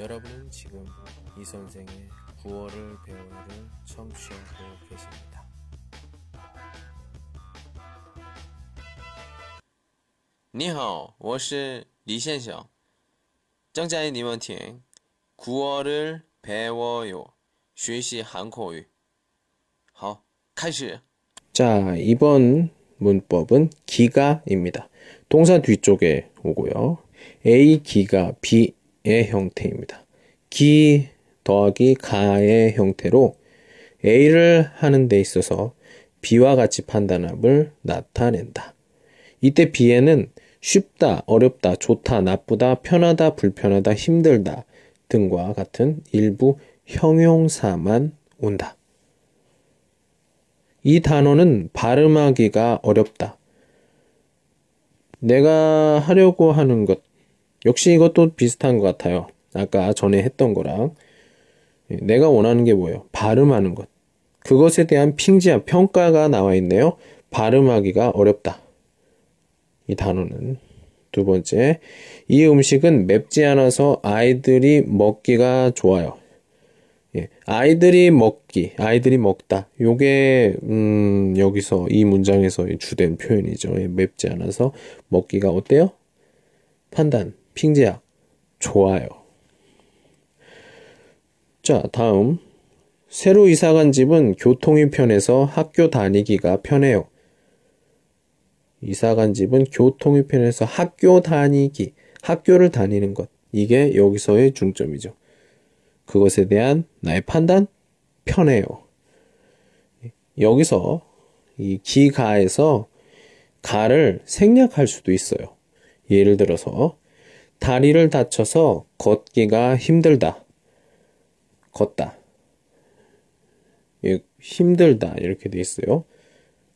여러분은 지금 이 선생의 구어를 배우를 청취하고 계십니다. 你好，我是李先生。正在你们听구어를배워요学习韩国语。好，开始。 자, 이번 문법은 기가입니다. 동사 뒤쪽에 오고요. A 기가 B의 형태입니다. 기 더하기 가의 형태로 A를 하는 데 있어서 B와 같이 판단함을 나타낸다. 이때 B에는 쉽다, 어렵다, 좋다, 나쁘다, 편하다, 불편하다, 힘들다 등과 같은 일부 형용사만 온다. 이 단어는 발음하기가 어렵다. 내가 하려고 하는 것, 역시 이것도 비슷한 것 같아요. 아까 전에 했던 거랑. 내가 원하는 게 뭐예요? 발음하는 것. 그것에 대한 핑지와 평가가 나와 있네요. 발음하기가 어렵다. 이 단어는. 두 번째, 이 음식은 맵지 않아서 아이들이 먹기가 좋아요. 예, 아이들이 먹기, 아이들이 먹다. 요게, 음, 여기서 이 문장에서 주된 표현이죠. 예, 맵지 않아서 먹기가 어때요? 판단, 핑제약, 좋아요. 자, 다음. 새로 이사 간 집은 교통이 편해서 학교 다니기가 편해요. 이사 간 집은 교통이 편해서 학교 다니기, 학교를 다니는 것. 이게 여기서의 중점이죠. 그것에 대한 나의 판단 편해요. 여기서 이 기가에서 가를 생략할 수도 있어요. 예를 들어서 다리를 다쳐서 걷기가 힘들다. 걷다. 힘들다 이렇게 돼 있어요.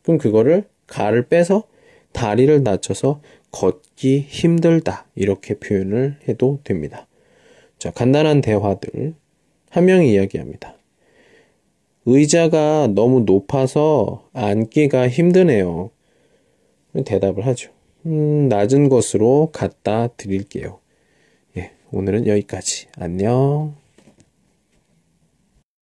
그럼 그거를 가를 빼서 다리를 다쳐서 걷기 힘들다 이렇게 표현을 해도 됩니다. 자, 간단한 대화들 한 명이 이야기합니다. 의자가 너무 높아서 앉기가 힘드네요. 대답을 하죠. 음, 낮은 것으로 갖다 드릴게요. 예, 오늘은 여기까지. 안녕.